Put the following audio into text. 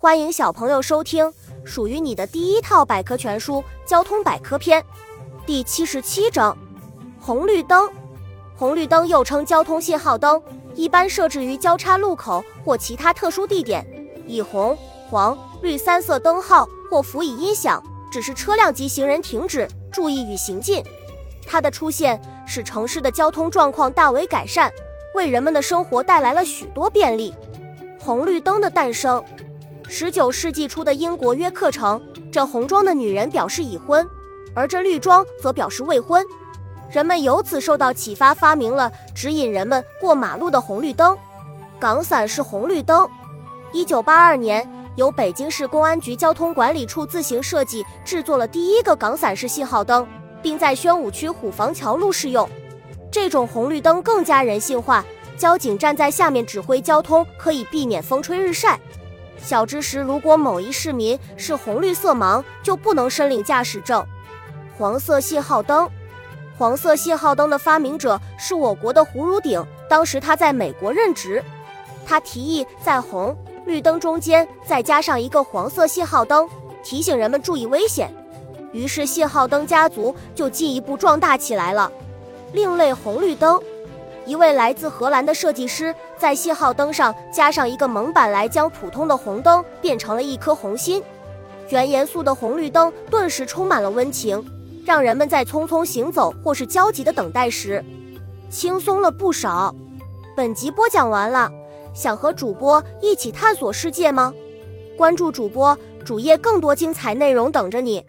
欢迎小朋友收听属于你的第一套百科全书《交通百科篇》第七十七章：红绿灯。红绿灯又称交通信号灯，一般设置于交叉路口或其他特殊地点，以红、黄、绿三色灯号或辅以音响，指示车辆及行人停止、注意与行进。它的出现使城市的交通状况大为改善，为人们的生活带来了许多便利。红绿灯的诞生。十九世纪初的英国约克城，这红装的女人表示已婚，而这绿装则表示未婚。人们由此受到启发，发明了指引人们过马路的红绿灯。港伞式红绿灯，一九八二年由北京市公安局交通管理处自行设计制作了第一个港伞式信号灯，并在宣武区虎坊桥路试用。这种红绿灯更加人性化，交警站在下面指挥交通，可以避免风吹日晒。小知识：如果某一市民是红绿色盲，就不能申领驾驶证。黄色信号灯，黄色信号灯的发明者是我国的胡汝鼎，当时他在美国任职。他提议在红绿灯中间再加上一个黄色信号灯，提醒人们注意危险。于是信号灯家族就进一步壮大起来了。另类红绿灯。一位来自荷兰的设计师在信号灯上加上一个蒙板，来将普通的红灯变成了一颗红心。原严肃的红绿灯顿时充满了温情，让人们在匆匆行走或是焦急的等待时，轻松了不少。本集播讲完了，想和主播一起探索世界吗？关注主播主页，更多精彩内容等着你。